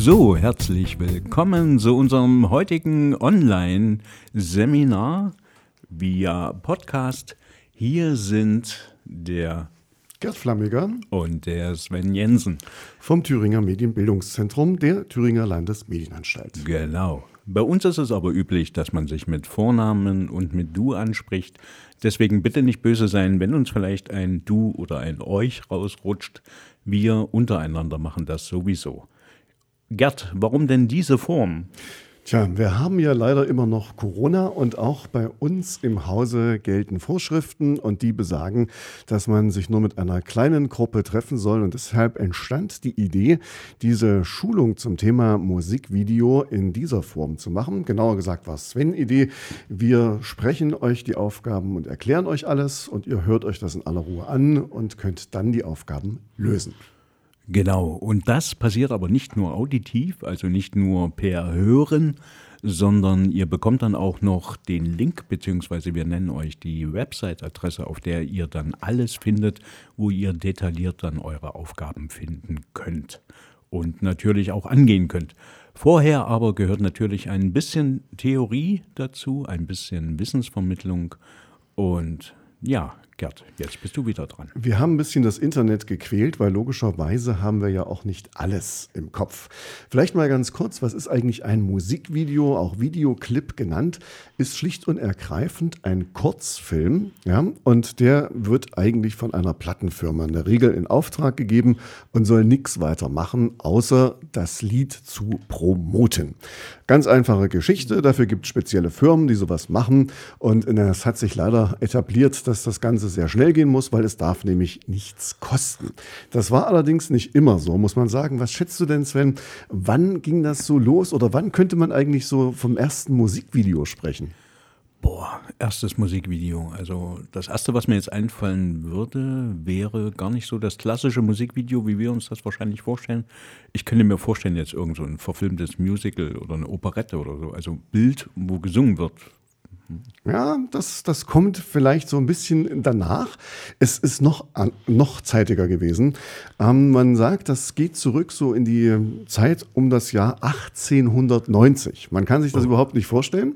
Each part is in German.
So, herzlich willkommen zu unserem heutigen Online-Seminar via Podcast. Hier sind der Gerd Flammiger und der Sven Jensen vom Thüringer Medienbildungszentrum der Thüringer Landesmedienanstalt. Genau. Bei uns ist es aber üblich, dass man sich mit Vornamen und mit Du anspricht. Deswegen bitte nicht böse sein, wenn uns vielleicht ein Du oder ein Euch rausrutscht. Wir untereinander machen das sowieso. Gerd, warum denn diese Form? Tja, wir haben ja leider immer noch Corona und auch bei uns im Hause gelten Vorschriften und die besagen, dass man sich nur mit einer kleinen Gruppe treffen soll und deshalb entstand die Idee, diese Schulung zum Thema Musikvideo in dieser Form zu machen. Genauer gesagt war es Sven-Idee. Wir sprechen euch die Aufgaben und erklären euch alles und ihr hört euch das in aller Ruhe an und könnt dann die Aufgaben lösen. Genau, und das passiert aber nicht nur auditiv, also nicht nur per Hören, sondern ihr bekommt dann auch noch den Link, beziehungsweise wir nennen euch die Website-Adresse, auf der ihr dann alles findet, wo ihr detailliert dann eure Aufgaben finden könnt und natürlich auch angehen könnt. Vorher aber gehört natürlich ein bisschen Theorie dazu, ein bisschen Wissensvermittlung und ja, Gerd, jetzt bist du wieder dran. Wir haben ein bisschen das Internet gequält, weil logischerweise haben wir ja auch nicht alles im Kopf. Vielleicht mal ganz kurz, was ist eigentlich ein Musikvideo, auch Videoclip genannt, ist schlicht und ergreifend ein Kurzfilm, ja, und der wird eigentlich von einer Plattenfirma in der Regel in Auftrag gegeben und soll nichts weiter machen, außer das Lied zu promoten. Ganz einfache Geschichte, dafür gibt es spezielle Firmen, die sowas machen und es hat sich leider etabliert, dass das Ganze es sehr schnell gehen muss, weil es darf nämlich nichts kosten. Das war allerdings nicht immer so, muss man sagen. Was schätzt du denn, Sven? Wann ging das so los oder wann könnte man eigentlich so vom ersten Musikvideo sprechen? Boah, erstes Musikvideo. Also das erste, was mir jetzt einfallen würde, wäre gar nicht so das klassische Musikvideo, wie wir uns das wahrscheinlich vorstellen. Ich könnte mir vorstellen, jetzt irgend so ein verfilmtes Musical oder eine Operette oder so. Also Bild, wo gesungen wird. Ja, das, das kommt vielleicht so ein bisschen danach. Es ist noch, noch zeitiger gewesen. Ähm, man sagt, das geht zurück so in die Zeit um das Jahr 1890. Man kann sich das oh. überhaupt nicht vorstellen.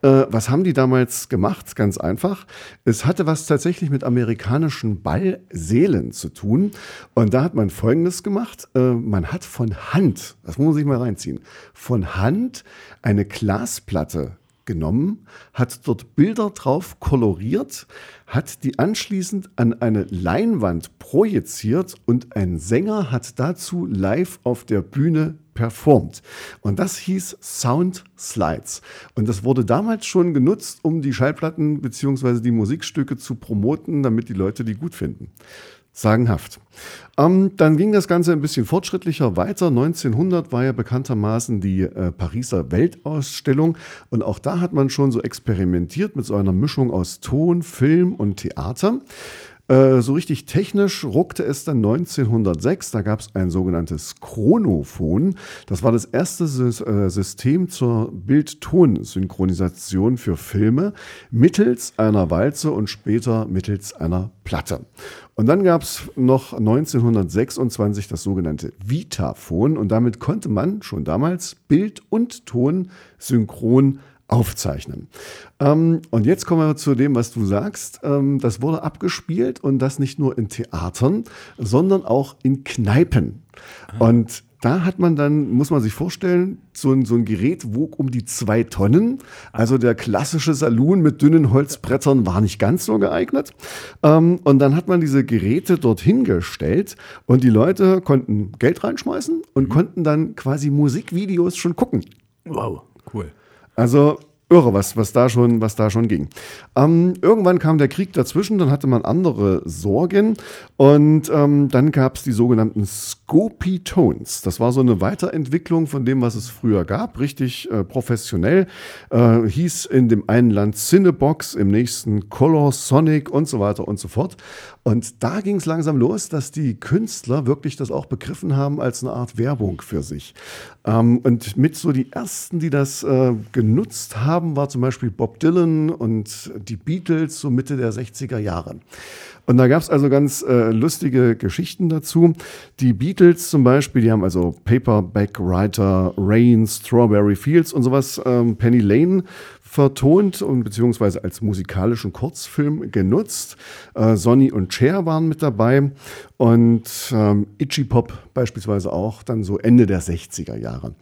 Äh, was haben die damals gemacht? Ganz einfach. Es hatte was tatsächlich mit amerikanischen Ballseelen zu tun. Und da hat man Folgendes gemacht. Äh, man hat von Hand, das muss man sich mal reinziehen, von Hand eine Glasplatte genommen, hat dort Bilder drauf koloriert, hat die anschließend an eine Leinwand projiziert und ein Sänger hat dazu live auf der Bühne performt. Und das hieß Sound Slides. Und das wurde damals schon genutzt, um die Schallplatten bzw. die Musikstücke zu promoten, damit die Leute die gut finden. Sagenhaft. Ähm, dann ging das Ganze ein bisschen fortschrittlicher weiter. 1900 war ja bekanntermaßen die äh, Pariser Weltausstellung und auch da hat man schon so experimentiert mit so einer Mischung aus Ton, Film und Theater. Äh, so richtig technisch ruckte es dann 1906. Da gab es ein sogenanntes Chronophon. Das war das erste äh, System zur Bild-Ton-Synchronisation für Filme mittels einer Walze und später mittels einer Platte. Und dann gab es noch 1926 das sogenannte Vitaphon und damit konnte man schon damals Bild und Ton synchron aufzeichnen. Ähm, und jetzt kommen wir zu dem, was du sagst. Ähm, das wurde abgespielt und das nicht nur in Theatern, sondern auch in Kneipen. Ah. Und da hat man dann, muss man sich vorstellen, so ein, so ein Gerät wog um die zwei Tonnen. Also der klassische Saloon mit dünnen Holzbrettern war nicht ganz so geeignet. Ähm, und dann hat man diese Geräte dorthin gestellt und die Leute konnten Geld reinschmeißen und mhm. konnten dann quasi Musikvideos schon gucken. Wow, cool. Also irre, was, was, da schon, was da schon ging. Ähm, irgendwann kam der Krieg dazwischen, dann hatte man andere Sorgen und ähm, dann gab es die sogenannten Scopy Tones. Das war so eine Weiterentwicklung von dem, was es früher gab, richtig äh, professionell. Äh, hieß in dem einen Land Cinebox, im nächsten Color Sonic und so weiter und so fort. Und da ging es langsam los, dass die Künstler wirklich das auch begriffen haben als eine Art Werbung für sich. Ähm, und mit so die ersten, die das äh, genutzt haben, haben, war zum Beispiel Bob Dylan und die Beatles so Mitte der 60er Jahre. Und da gab es also ganz äh, lustige Geschichten dazu. Die Beatles zum Beispiel, die haben also Paperback Writer, Rain, Strawberry Fields und sowas, ähm, Penny Lane vertont und beziehungsweise als musikalischen Kurzfilm genutzt. Äh, Sonny und Cher waren mit dabei und ähm, Itchy Pop beispielsweise auch dann so Ende der 60er Jahre.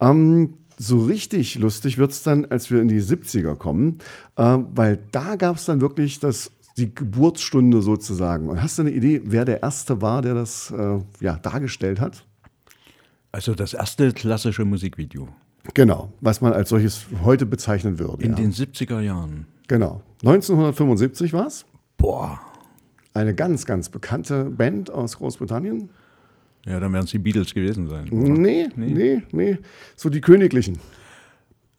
Ähm, so richtig lustig wird es dann, als wir in die 70er kommen, äh, weil da gab es dann wirklich das die Geburtsstunde sozusagen. Und hast du eine Idee, wer der Erste war, der das äh, ja, dargestellt hat? Also das erste klassische Musikvideo. Genau, was man als solches heute bezeichnen würde. In ja. den 70er Jahren. Genau. 1975 war es. Boah. Eine ganz, ganz bekannte Band aus Großbritannien. Ja, dann werden es die Beatles gewesen sein. oder? Nee, nee, nee, nee. So die Königlichen.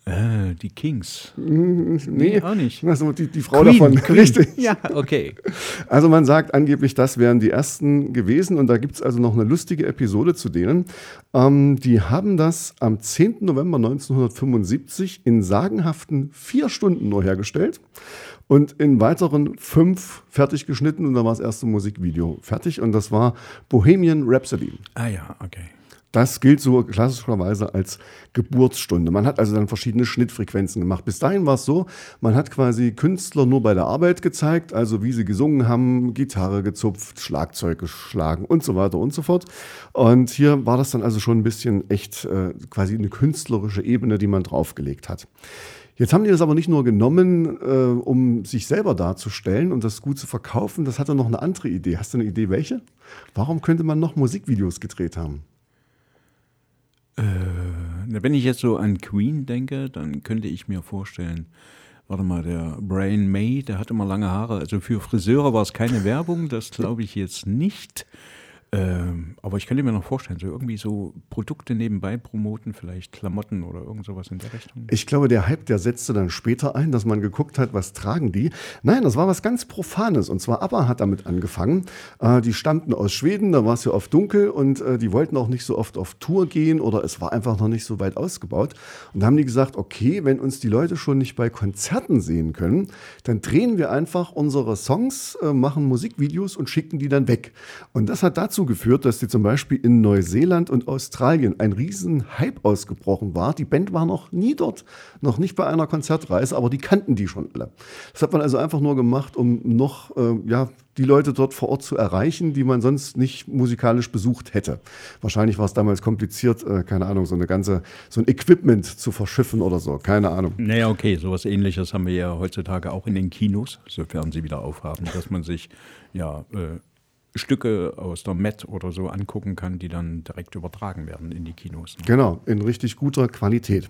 Äh, die Kings. Nee, auch nicht. Also die, die Frau Queen, davon. Queen. Richtig. Ja, okay. Also man sagt angeblich, das wären die ersten gewesen und da gibt es also noch eine lustige Episode zu denen. Ähm, die haben das am 10. November 1975 in sagenhaften vier Stunden nur hergestellt und in weiteren fünf fertig geschnitten und da war das erste Musikvideo fertig und das war Bohemian Rhapsody. Ah ja, okay. Das gilt so klassischerweise als Geburtsstunde. Man hat also dann verschiedene Schnittfrequenzen gemacht. Bis dahin war es so, man hat quasi Künstler nur bei der Arbeit gezeigt, also wie sie gesungen haben, Gitarre gezupft, Schlagzeug geschlagen und so weiter und so fort. Und hier war das dann also schon ein bisschen echt äh, quasi eine künstlerische Ebene, die man draufgelegt hat. Jetzt haben die das aber nicht nur genommen, äh, um sich selber darzustellen und das gut zu verkaufen. Das hatte noch eine andere Idee. Hast du eine Idee, welche? Warum könnte man noch Musikvideos gedreht haben? Na, Wenn ich jetzt so an Queen denke, dann könnte ich mir vorstellen, warte mal, der Brian May, der hat immer lange Haare. Also für Friseure war es keine Werbung, das glaube ich jetzt nicht. Ähm, aber ich könnte mir noch vorstellen, so irgendwie so Produkte nebenbei promoten, vielleicht Klamotten oder irgend sowas in der Richtung. Ich glaube, der Hype, der setzte dann später ein, dass man geguckt hat, was tragen die. Nein, das war was ganz Profanes. Und zwar ABBA hat damit angefangen. Äh, die stammten aus Schweden, da war es ja oft dunkel und äh, die wollten auch nicht so oft auf Tour gehen oder es war einfach noch nicht so weit ausgebaut. Und da haben die gesagt, okay, wenn uns die Leute schon nicht bei Konzerten sehen können, dann drehen wir einfach unsere Songs, äh, machen Musikvideos und schicken die dann weg. Und das hat geführt, dass die zum Beispiel in Neuseeland und Australien ein riesen Hype ausgebrochen war. Die Band war noch nie dort, noch nicht bei einer Konzertreise, aber die kannten die schon alle. Das hat man also einfach nur gemacht, um noch äh, ja, die Leute dort vor Ort zu erreichen, die man sonst nicht musikalisch besucht hätte. Wahrscheinlich war es damals kompliziert, äh, keine Ahnung, so eine ganze, so ein Equipment zu verschiffen oder so, keine Ahnung. Naja, okay, sowas ähnliches haben wir ja heutzutage auch in den Kinos, sofern sie wieder aufhaben, dass man sich ja äh, Stücke aus der Met oder so angucken kann, die dann direkt übertragen werden in die Kinos. ne? Genau, in richtig guter Qualität.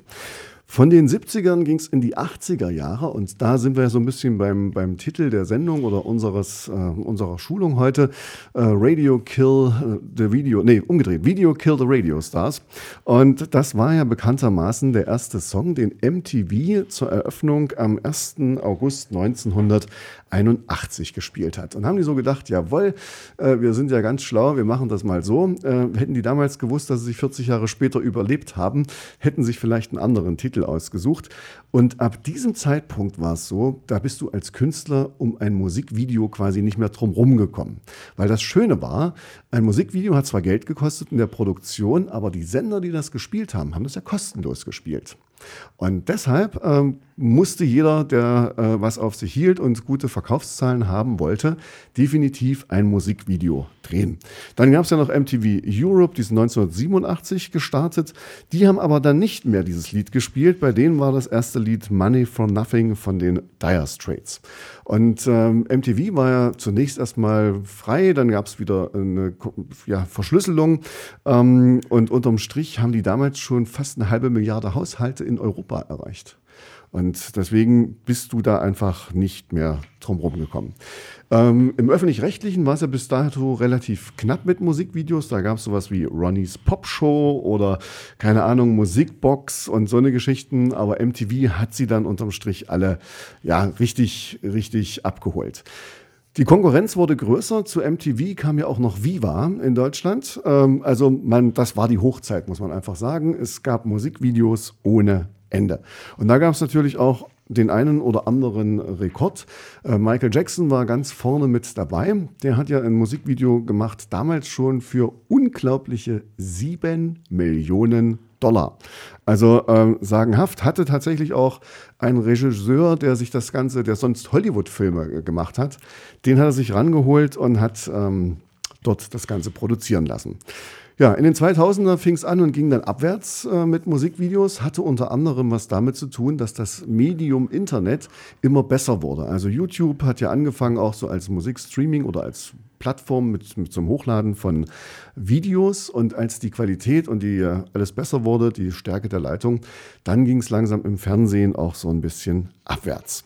Von den 70ern ging es in die 80er Jahre und da sind wir ja so ein bisschen beim, beim Titel der Sendung oder unseres, äh, unserer Schulung heute. Äh, Radio Kill äh, the Video, nee, umgedreht, Video Kill the Radio Stars. Und das war ja bekanntermaßen der erste Song, den MTV zur Eröffnung am 1. August 1981 gespielt hat. Und haben die so gedacht, jawohl, äh, wir sind ja ganz schlau, wir machen das mal so. Äh, hätten die damals gewusst, dass sie sich 40 Jahre später überlebt haben, hätten sich vielleicht einen anderen Titel ausgesucht. Und ab diesem Zeitpunkt war es so, da bist du als Künstler um ein Musikvideo quasi nicht mehr drum rumgekommen. Weil das Schöne war, ein Musikvideo hat zwar Geld gekostet in der Produktion, aber die Sender, die das gespielt haben, haben das ja kostenlos gespielt. Und deshalb ähm, musste jeder, der äh, was auf sich hielt und gute Verkaufszahlen haben wollte, definitiv ein Musikvideo drehen. Dann gab es ja noch MTV Europe, die ist 1987 gestartet. Die haben aber dann nicht mehr dieses Lied gespielt. Bei denen war das erste Lied Money for Nothing von den Dire Straits. Und ähm, MTV war ja zunächst erstmal frei, dann gab es wieder eine ja, Verschlüsselung ähm, und unterm Strich haben die damals schon fast eine halbe Milliarde Haushalte in Europa erreicht. Und deswegen bist du da einfach nicht mehr drum rumgekommen. Ähm, Im öffentlich-rechtlichen war es ja bis dato relativ knapp mit Musikvideos. Da gab es sowas wie Ronnys Popshow oder keine Ahnung, Musikbox und so eine Geschichten. Aber MTV hat sie dann unterm Strich alle ja richtig, richtig abgeholt. Die Konkurrenz wurde größer. Zu MTV kam ja auch noch Viva in Deutschland. Ähm, also man, das war die Hochzeit, muss man einfach sagen. Es gab Musikvideos ohne Ende. Und da gab es natürlich auch den einen oder anderen Rekord. Äh, Michael Jackson war ganz vorne mit dabei. Der hat ja ein Musikvideo gemacht, damals schon für unglaubliche sieben Millionen Dollar. Also äh, sagenhaft hatte tatsächlich auch ein Regisseur, der sich das Ganze, der sonst Hollywood-Filme gemacht hat, den hat er sich rangeholt und hat ähm, dort das Ganze produzieren lassen. Ja, in den 2000er fing es an und ging dann abwärts äh, mit Musikvideos, hatte unter anderem was damit zu tun, dass das Medium Internet immer besser wurde. Also YouTube hat ja angefangen auch so als Musikstreaming oder als Plattform mit, mit zum Hochladen von Videos und als die Qualität und die äh, alles besser wurde, die Stärke der Leitung, dann ging es langsam im Fernsehen auch so ein bisschen abwärts.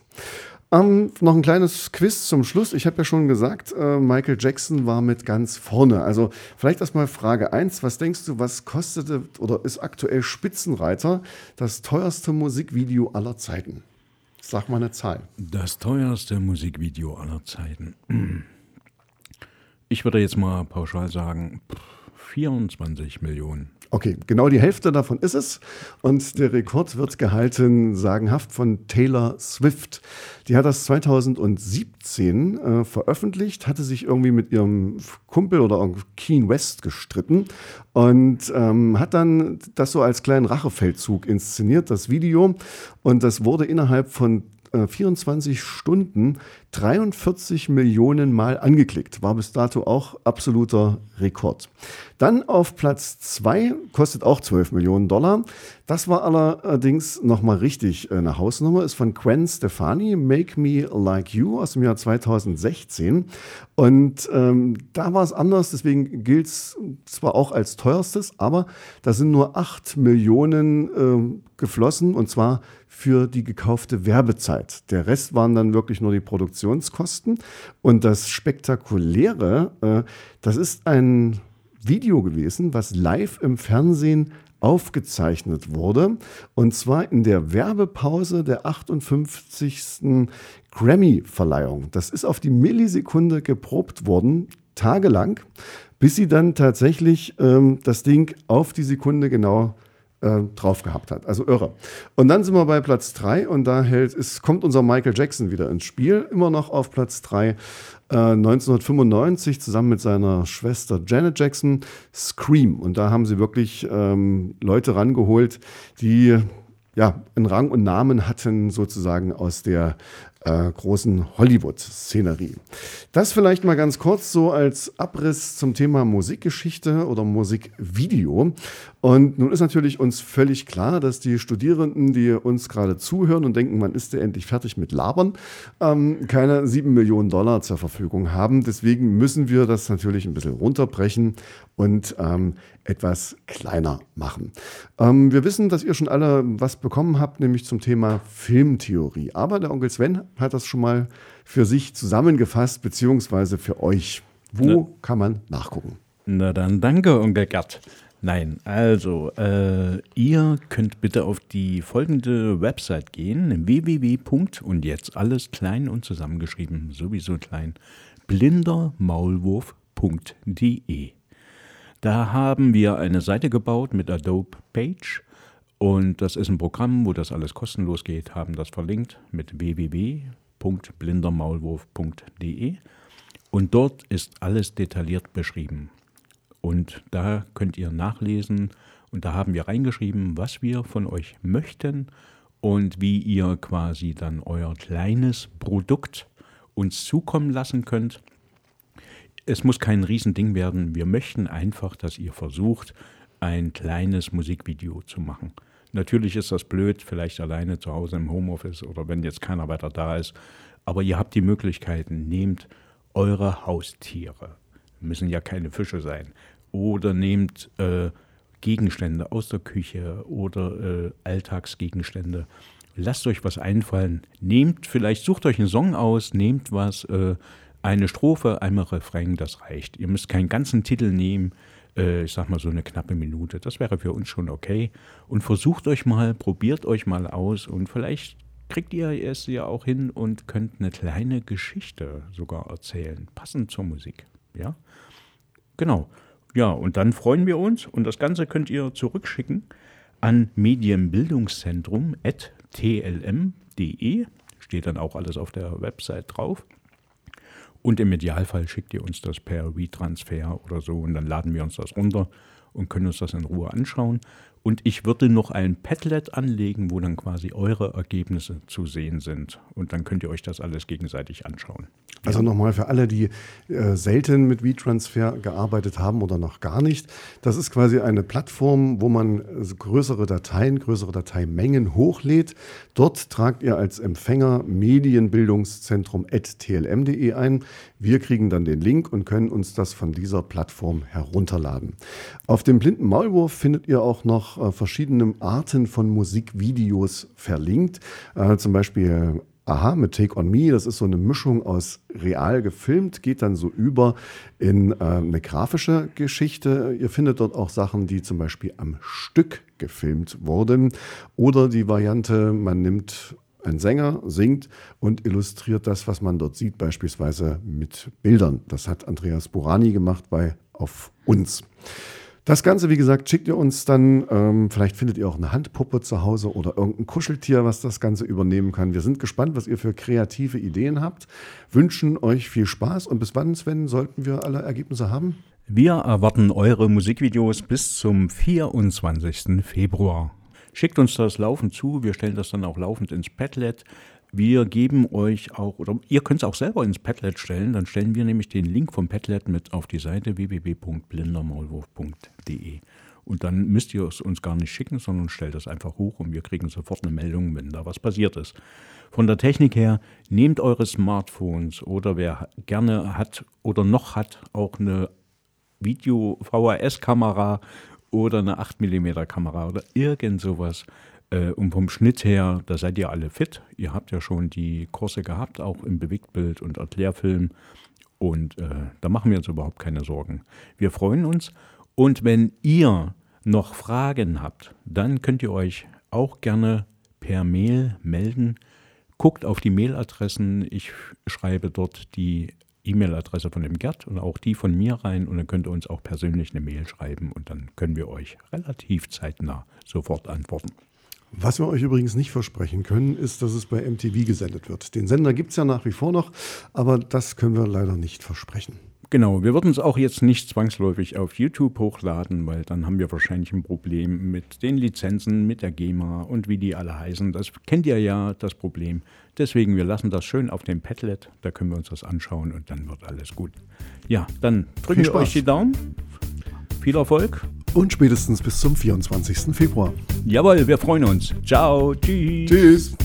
Ähm, noch ein kleines Quiz zum Schluss. Ich habe ja schon gesagt, äh, Michael Jackson war mit ganz vorne. Also vielleicht erstmal Frage 1. Was denkst du, was kostete oder ist aktuell Spitzenreiter das teuerste Musikvideo aller Zeiten? Sag mal eine Zahl. Das teuerste Musikvideo aller Zeiten. Ich würde jetzt mal pauschal sagen 24 Millionen. Okay, genau die Hälfte davon ist es. Und der Rekord wird gehalten, sagenhaft, von Taylor Swift. Die hat das 2017 äh, veröffentlicht, hatte sich irgendwie mit ihrem Kumpel oder Keen West gestritten und ähm, hat dann das so als kleinen Rachefeldzug inszeniert, das Video. Und das wurde innerhalb von 24 äh, Stunden 43 Millionen Mal angeklickt. War bis dato auch absoluter Rekord. Dann auf Platz 2, kostet auch 12 Millionen Dollar. Das war allerdings nochmal richtig eine Hausnummer, ist von Gwen Stefani, Make Me Like You aus dem Jahr 2016. Und ähm, da war es anders, deswegen gilt es zwar auch als teuerstes, aber da sind nur 8 Millionen äh, geflossen und zwar für die gekaufte Werbezeit. Der Rest waren dann wirklich nur die Produktionskosten. Und das Spektakuläre, äh, das ist ein Video gewesen, was live im Fernsehen aufgezeichnet wurde. Und zwar in der Werbepause der 58. Grammy-Verleihung. Das ist auf die Millisekunde geprobt worden, tagelang, bis sie dann tatsächlich ähm, das Ding auf die Sekunde genau äh, drauf gehabt hat. Also irre. Und dann sind wir bei Platz 3 und da hält, es kommt unser Michael Jackson wieder ins Spiel, immer noch auf Platz 3. Äh, 1995 zusammen mit seiner Schwester Janet Jackson Scream. Und da haben sie wirklich ähm, Leute rangeholt, die ja, einen Rang und Namen hatten sozusagen aus der äh, großen Hollywood-Szenerie. Das vielleicht mal ganz kurz so als Abriss zum Thema Musikgeschichte oder Musikvideo. Und nun ist natürlich uns völlig klar, dass die Studierenden, die uns gerade zuhören und denken, man ist ja endlich fertig mit Labern, ähm, keine sieben Millionen Dollar zur Verfügung haben. Deswegen müssen wir das natürlich ein bisschen runterbrechen und ähm, etwas kleiner machen. Ähm, wir wissen, dass ihr schon alle was bekommen habt, nämlich zum Thema Filmtheorie. Aber der Onkel Sven hat das schon mal für sich zusammengefasst, beziehungsweise für euch. Wo Na, kann man nachgucken? Na dann danke, Onkel Gerd. Nein, also äh, ihr könnt bitte auf die folgende Website gehen, www. und jetzt alles klein und zusammengeschrieben, sowieso klein, blindermaulwurf.de. Da haben wir eine Seite gebaut mit Adobe Page und das ist ein Programm, wo das alles kostenlos geht, haben das verlinkt mit www.blindermaulwurf.de und dort ist alles detailliert beschrieben. Und da könnt ihr nachlesen und da haben wir reingeschrieben, was wir von euch möchten und wie ihr quasi dann euer kleines Produkt uns zukommen lassen könnt es muss kein Riesending werden. Wir möchten einfach, dass ihr versucht, ein kleines Musikvideo zu machen. Natürlich ist das blöd, vielleicht alleine zu Hause im Homeoffice oder wenn jetzt keiner weiter da ist. Aber ihr habt die Möglichkeiten. Nehmt eure Haustiere. Müssen ja keine Fische sein. Oder nehmt äh, Gegenstände aus der Küche oder äh, Alltagsgegenstände. Lasst euch was einfallen. Nehmt vielleicht, sucht euch einen Song aus, nehmt was. Äh, eine Strophe, einmal Refrain, das reicht. Ihr müsst keinen ganzen Titel nehmen, äh, ich sag mal so eine knappe Minute. Das wäre für uns schon okay. Und versucht euch mal, probiert euch mal aus und vielleicht kriegt ihr es ja auch hin und könnt eine kleine Geschichte sogar erzählen, passend zur Musik. Ja, genau. Ja, und dann freuen wir uns und das Ganze könnt ihr zurückschicken an medienbildungszentrum.tlm.de. Steht dann auch alles auf der Website drauf. Und im Idealfall schickt ihr uns das per WeTransfer oder so und dann laden wir uns das runter und können uns das in Ruhe anschauen. Und ich würde noch ein Padlet anlegen, wo dann quasi eure Ergebnisse zu sehen sind. Und dann könnt ihr euch das alles gegenseitig anschauen. Also ja. nochmal für alle, die äh, selten mit WeTransfer gearbeitet haben oder noch gar nicht. Das ist quasi eine Plattform, wo man äh, größere Dateien, größere Dateimengen hochlädt. Dort tragt ihr als Empfänger medienbildungszentrum.tlm.de ein. Wir kriegen dann den Link und können uns das von dieser Plattform herunterladen. Auf dem blinden Maulwurf findet ihr auch noch äh, verschiedene Arten von Musikvideos verlinkt. Äh, zum Beispiel Aha mit Take on Me, das ist so eine Mischung aus real gefilmt, geht dann so über in äh, eine grafische Geschichte. Ihr findet dort auch Sachen, die zum Beispiel am Stück gefilmt wurden. Oder die Variante, man nimmt einen Sänger, singt und illustriert das, was man dort sieht, beispielsweise mit Bildern. Das hat Andreas Burani gemacht bei Auf uns. Das Ganze, wie gesagt, schickt ihr uns dann. Ähm, vielleicht findet ihr auch eine Handpuppe zu Hause oder irgendein Kuscheltier, was das Ganze übernehmen kann. Wir sind gespannt, was ihr für kreative Ideen habt. Wünschen euch viel Spaß und bis wann, Sven, sollten wir alle Ergebnisse haben? Wir erwarten eure Musikvideos bis zum 24. Februar. Schickt uns das laufend zu. Wir stellen das dann auch laufend ins Padlet. Wir geben euch auch, oder ihr könnt es auch selber ins Padlet stellen, dann stellen wir nämlich den Link vom Padlet mit auf die Seite www.blindermaulwurf.de. Und dann müsst ihr es uns gar nicht schicken, sondern stellt es einfach hoch und wir kriegen sofort eine Meldung, wenn da was passiert ist. Von der Technik her, nehmt eure Smartphones oder wer gerne hat oder noch hat, auch eine Video-VHS-Kamera oder eine 8 mm Kamera oder irgend sowas äh, und vom Schnitt her, da seid ihr alle fit. Ihr habt ja schon die Kurse gehabt, auch im Bewegtbild und Erklärfilm. Und äh, da machen wir uns überhaupt keine Sorgen. Wir freuen uns. Und wenn ihr noch Fragen habt, dann könnt ihr euch auch gerne per Mail melden. Guckt auf die Mailadressen. Ich schreibe dort die E-Mail-Adresse von dem Gerd und auch die von mir rein und dann könnt ihr uns auch persönlich eine Mail schreiben und dann können wir euch relativ zeitnah sofort antworten. Was wir euch übrigens nicht versprechen können, ist, dass es bei MTV gesendet wird. Den Sender gibt es ja nach wie vor noch, aber das können wir leider nicht versprechen. Genau, wir würden es auch jetzt nicht zwangsläufig auf YouTube hochladen, weil dann haben wir wahrscheinlich ein Problem mit den Lizenzen, mit der GEMA und wie die alle heißen. Das kennt ihr ja, das Problem. Deswegen, wir lassen das schön auf dem Padlet, da können wir uns das anschauen und dann wird alles gut. Ja, dann drücken wir euch die Daumen. Viel Erfolg und spätestens bis zum 24. Februar. Jawohl, wir freuen uns. Ciao, tschüss. Tschüss.